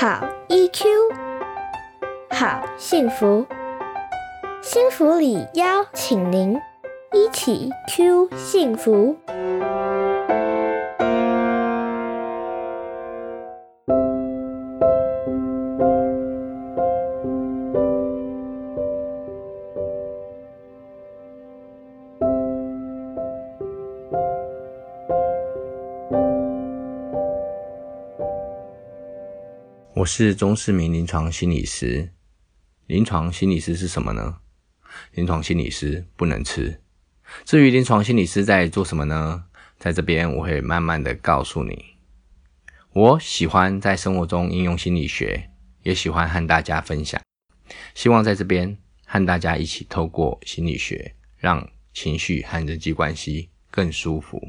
好 EQ，好幸福，幸福里邀请您一起 Q 幸福。是钟世明临床心理师。临床心理师是什么呢？临床心理师不能吃。至于临床心理师在做什么呢？在这边我会慢慢的告诉你。我喜欢在生活中应用心理学，也喜欢和大家分享。希望在这边和大家一起透过心理学，让情绪和人际关系更舒服。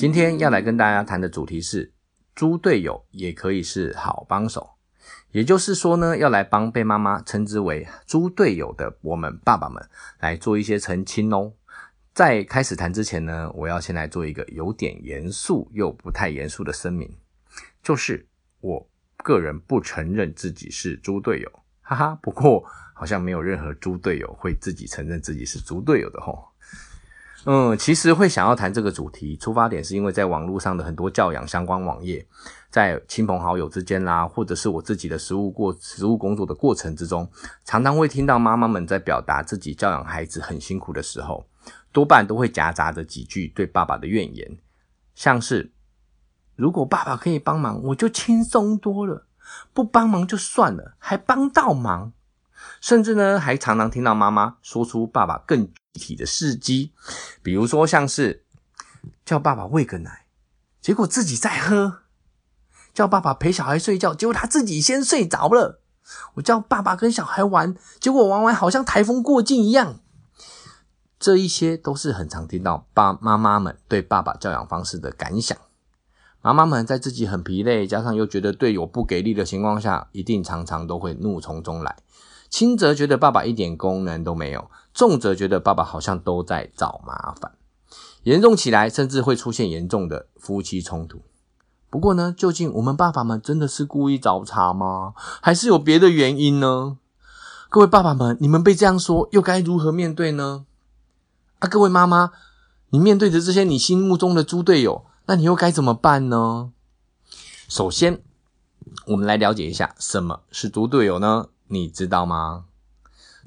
今天要来跟大家谈的主题是“猪队友也可以是好帮手”，也就是说呢，要来帮被妈妈称之为“猪队友”的我们爸爸们来做一些澄清哦。在开始谈之前呢，我要先来做一个有点严肃又不太严肃的声明，就是我个人不承认自己是猪队友，哈哈。不过好像没有任何猪队友会自己承认自己是猪队友的吼。嗯，其实会想要谈这个主题，出发点是因为在网络上的很多教养相关网页，在亲朋好友之间啦，或者是我自己的实务过实务工作的过程之中，常常会听到妈妈们在表达自己教养孩子很辛苦的时候，多半都会夹杂着几句对爸爸的怨言，像是如果爸爸可以帮忙，我就轻松多了；不帮忙就算了，还帮倒忙。甚至呢，还常常听到妈妈说出爸爸更具体的事迹，比如说像是叫爸爸喂个奶，结果自己在喝；叫爸爸陪小孩睡觉，结果他自己先睡着了；我叫爸爸跟小孩玩，结果玩完好像台风过境一样。这一些都是很常听到爸妈妈们对爸爸教养方式的感想。妈妈们在自己很疲累，加上又觉得队友不给力的情况下，一定常常都会怒从中来。轻则觉得爸爸一点功能都没有，重则觉得爸爸好像都在找麻烦，严重起来甚至会出现严重的夫妻冲突。不过呢，究竟我们爸爸们真的是故意找茬吗？还是有别的原因呢？各位爸爸们，你们被这样说又该如何面对呢？啊，各位妈妈，你面对着这些你心目中的猪队友，那你又该怎么办呢？首先，我们来了解一下什么是猪队友呢？你知道吗？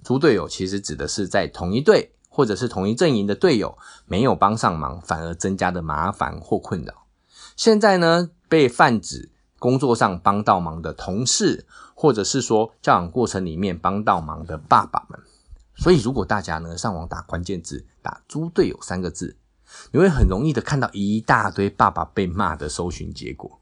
猪队友其实指的是在同一队或者是同一阵营的队友没有帮上忙，反而增加的麻烦或困扰。现在呢，被泛指工作上帮到忙的同事，或者是说教养过程里面帮到忙的爸爸们。所以，如果大家呢上网打关键字，打“猪队友”三个字，你会很容易的看到一大堆爸爸被骂的搜寻结果。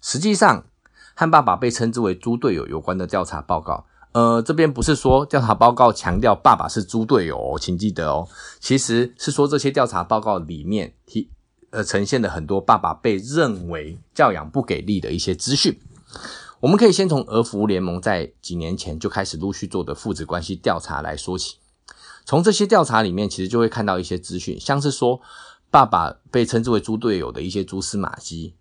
实际上，和爸爸被称之为猪队友有关的调查报告，呃，这边不是说调查报告强调爸爸是猪队友哦，请记得哦，其实是说这些调查报告里面提呃呈现了很多爸爸被认为教养不给力的一些资讯。我们可以先从儿福联盟在几年前就开始陆续做的父子关系调查来说起，从这些调查里面，其实就会看到一些资讯，像是说爸爸被称之为猪队友的一些蛛丝马迹。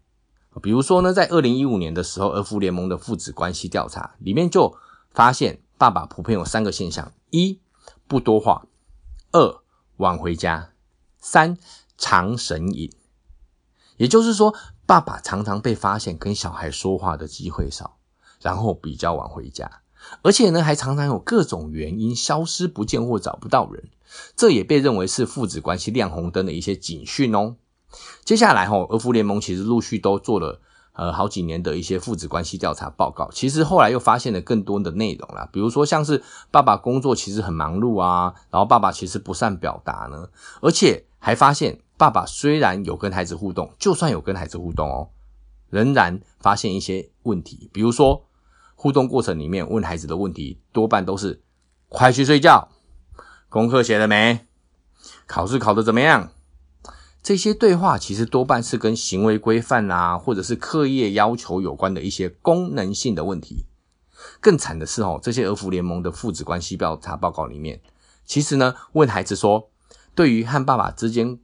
比如说呢，在二零一五年的时候，儿福联盟的父子关系调查里面就发现，爸爸普遍有三个现象：一不多话，二晚回家，三常神隐。也就是说，爸爸常常被发现跟小孩说话的机会少，然后比较晚回家，而且呢，还常常有各种原因消失不见或找不到人，这也被认为是父子关系亮红灯的一些警讯哦。接下来哈，儿福联盟其实陆续都做了呃好几年的一些父子关系调查报告。其实后来又发现了更多的内容啦，比如说像是爸爸工作其实很忙碌啊，然后爸爸其实不善表达呢，而且还发现爸爸虽然有跟孩子互动，就算有跟孩子互动哦，仍然发现一些问题，比如说互动过程里面问孩子的问题多半都是快去睡觉，功课写了没，考试考得怎么样。这些对话其实多半是跟行为规范啊，或者是课业要求有关的一些功能性的问题。更惨的是哦，这些儿福联盟的父子关系调查报告里面，其实呢，问孩子说，对于和爸爸之间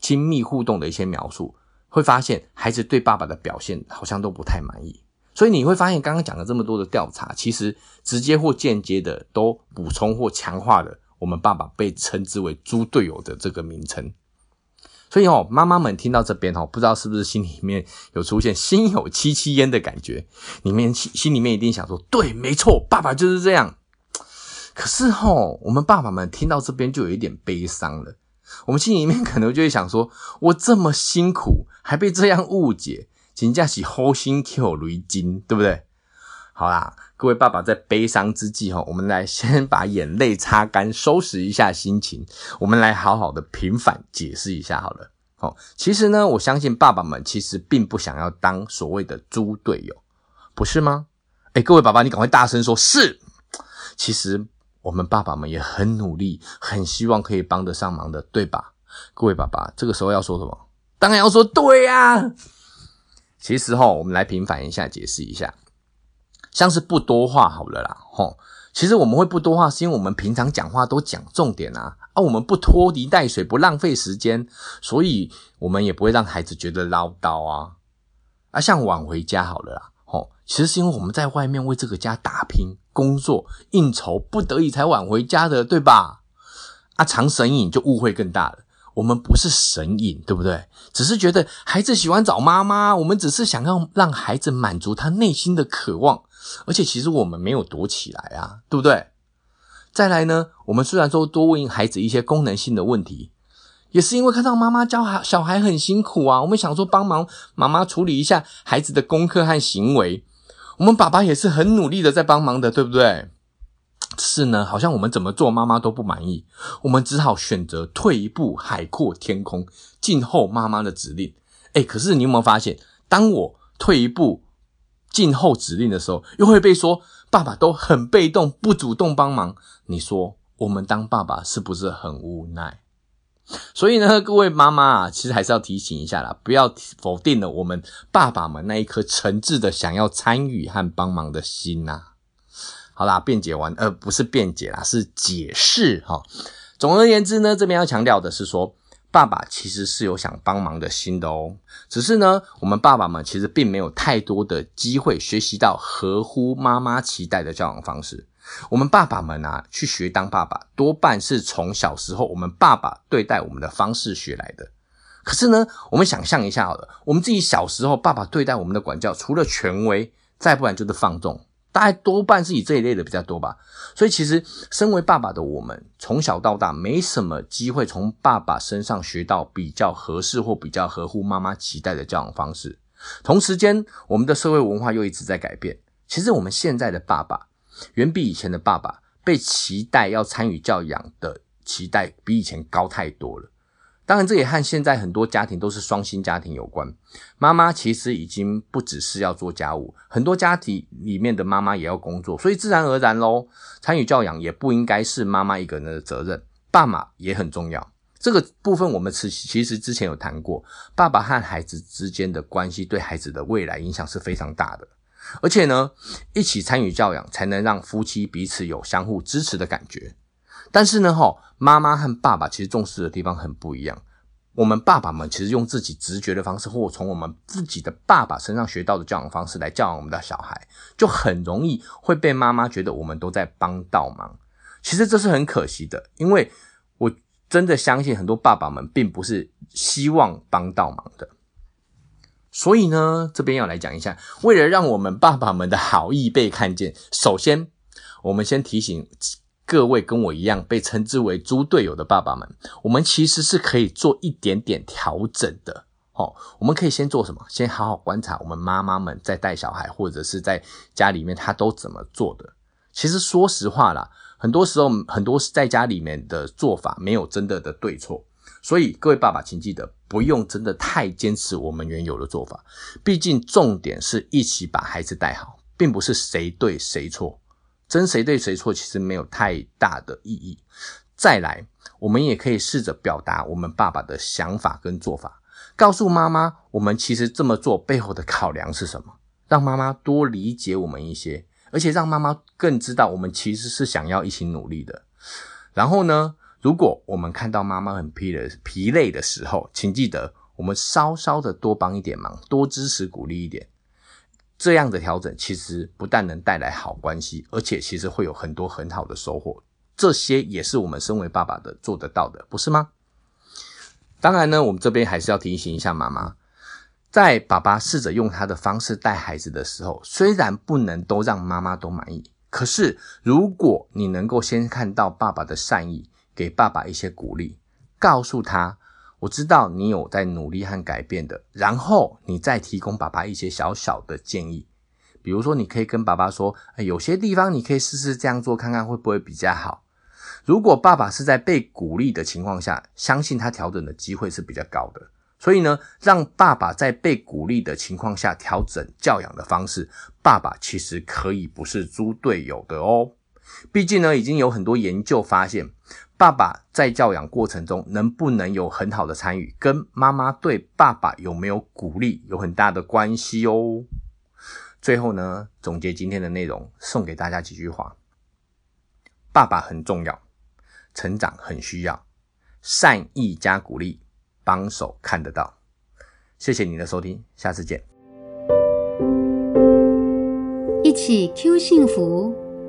亲密互动的一些描述，会发现孩子对爸爸的表现好像都不太满意。所以你会发现，刚刚讲了这么多的调查，其实直接或间接的都补充或强化了我们爸爸被称之为“猪队友”的这个名称。所以哦，妈妈们听到这边哦，不知道是不是心里面有出现心有戚戚焉的感觉？里面心心里面一定想说：对，没错，爸爸就是这样。可是吼，我们爸爸们听到这边就有一点悲伤了。我们心里面可能就会想说：我这么辛苦，还被这样误解，人家是好心 Q 雷金，对不对？好啦，各位爸爸在悲伤之际哈，我们来先把眼泪擦干，收拾一下心情。我们来好好的平反解释一下好了。哦，其实呢，我相信爸爸们其实并不想要当所谓的猪队友，不是吗？哎，各位爸爸，你赶快大声说，是。其实我们爸爸们也很努力，很希望可以帮得上忙的，对吧？各位爸爸，这个时候要说什么？当然要说对呀。其实哈，我们来平反一下，解释一下。像是不多话好了啦，吼，其实我们会不多话，是因为我们平常讲话都讲重点啊，啊，我们不拖泥带水，不浪费时间，所以我们也不会让孩子觉得唠叨啊。啊，像晚回家好了啦，吼，其实是因为我们在外面为这个家打拼、工作、应酬，不得已才晚回家的，对吧？啊，常神隐就误会更大了。我们不是神隐，对不对？只是觉得孩子喜欢找妈妈，我们只是想要让孩子满足他内心的渴望。而且其实我们没有躲起来啊，对不对？再来呢，我们虽然说多问孩子一些功能性的问题，也是因为看到妈妈教孩小孩很辛苦啊，我们想说帮忙妈妈处理一下孩子的功课和行为。我们爸爸也是很努力的在帮忙的，对不对？是呢，好像我们怎么做妈妈都不满意，我们只好选择退一步，海阔天空，静候妈妈的指令。哎，可是你有没有发现，当我退一步？静候指令的时候，又会被说爸爸都很被动，不主动帮忙。你说我们当爸爸是不是很无奈？所以呢，各位妈妈啊，其实还是要提醒一下啦，不要否定了我们爸爸们那一颗诚挚的想要参与和帮忙的心呐。好啦，辩解完，呃，不是辩解啦，是解释哈。总而言之呢，这边要强调的是说。爸爸其实是有想帮忙的心的哦，只是呢，我们爸爸们其实并没有太多的机会学习到合乎妈妈期待的教养方式。我们爸爸们啊，去学当爸爸，多半是从小时候我们爸爸对待我们的方式学来的。可是呢，我们想象一下好了，我们自己小时候爸爸对待我们的管教，除了权威，再不然就是放纵。大概多半是以这一类的比较多吧，所以其实身为爸爸的我们，从小到大没什么机会从爸爸身上学到比较合适或比较合乎妈妈期待的教养方式。同时间，我们的社会文化又一直在改变。其实我们现在的爸爸，远比以前的爸爸被期待要参与教养的期待比以前高太多了。当然，这也和现在很多家庭都是双薪家庭有关。妈妈其实已经不只是要做家务，很多家庭里面的妈妈也要工作，所以自然而然喽，参与教养也不应该是妈妈一个人的责任，爸妈也很重要。这个部分我们其其实之前有谈过，爸爸和孩子之间的关系对孩子的未来影响是非常大的，而且呢，一起参与教养才能让夫妻彼此有相互支持的感觉。但是呢，哈，妈妈和爸爸其实重视的地方很不一样。我们爸爸们其实用自己直觉的方式，或从我们自己的爸爸身上学到的教养方式来教养我们的小孩，就很容易会被妈妈觉得我们都在帮倒忙。其实这是很可惜的，因为我真的相信很多爸爸们并不是希望帮倒忙的。所以呢，这边要来讲一下，为了让我们爸爸们的好意被看见，首先我们先提醒。各位跟我一样被称之为“猪队友”的爸爸们，我们其实是可以做一点点调整的。哦，我们可以先做什么？先好好观察我们妈妈们在带小孩或者是在家里面，她都怎么做的。其实说实话啦，很多时候很多在家里面的做法没有真的的对错。所以各位爸爸，请记得不用真的太坚持我们原有的做法。毕竟重点是一起把孩子带好，并不是谁对谁错。争谁对谁错，其实没有太大的意义。再来，我们也可以试着表达我们爸爸的想法跟做法，告诉妈妈，我们其实这么做背后的考量是什么，让妈妈多理解我们一些，而且让妈妈更知道我们其实是想要一起努力的。然后呢，如果我们看到妈妈很疲的疲累的时候，请记得我们稍稍的多帮一点忙，多支持鼓励一点。这样的调整其实不但能带来好关系，而且其实会有很多很好的收获。这些也是我们身为爸爸的做得到的，不是吗？当然呢，我们这边还是要提醒一下妈妈，在爸爸试着用他的方式带孩子的时候，虽然不能都让妈妈都满意，可是如果你能够先看到爸爸的善意，给爸爸一些鼓励，告诉他。我知道你有在努力和改变的，然后你再提供爸爸一些小小的建议，比如说你可以跟爸爸说，有些地方你可以试试这样做，看看会不会比较好。如果爸爸是在被鼓励的情况下，相信他调整的机会是比较高的。所以呢，让爸爸在被鼓励的情况下调整教养的方式，爸爸其实可以不是猪队友的哦。毕竟呢，已经有很多研究发现。爸爸在教养过程中能不能有很好的参与，跟妈妈对爸爸有没有鼓励有很大的关系哦。最后呢，总结今天的内容，送给大家几句话：爸爸很重要，成长很需要，善意加鼓励，帮手看得到。谢谢你的收听，下次见。一起 Q 幸福。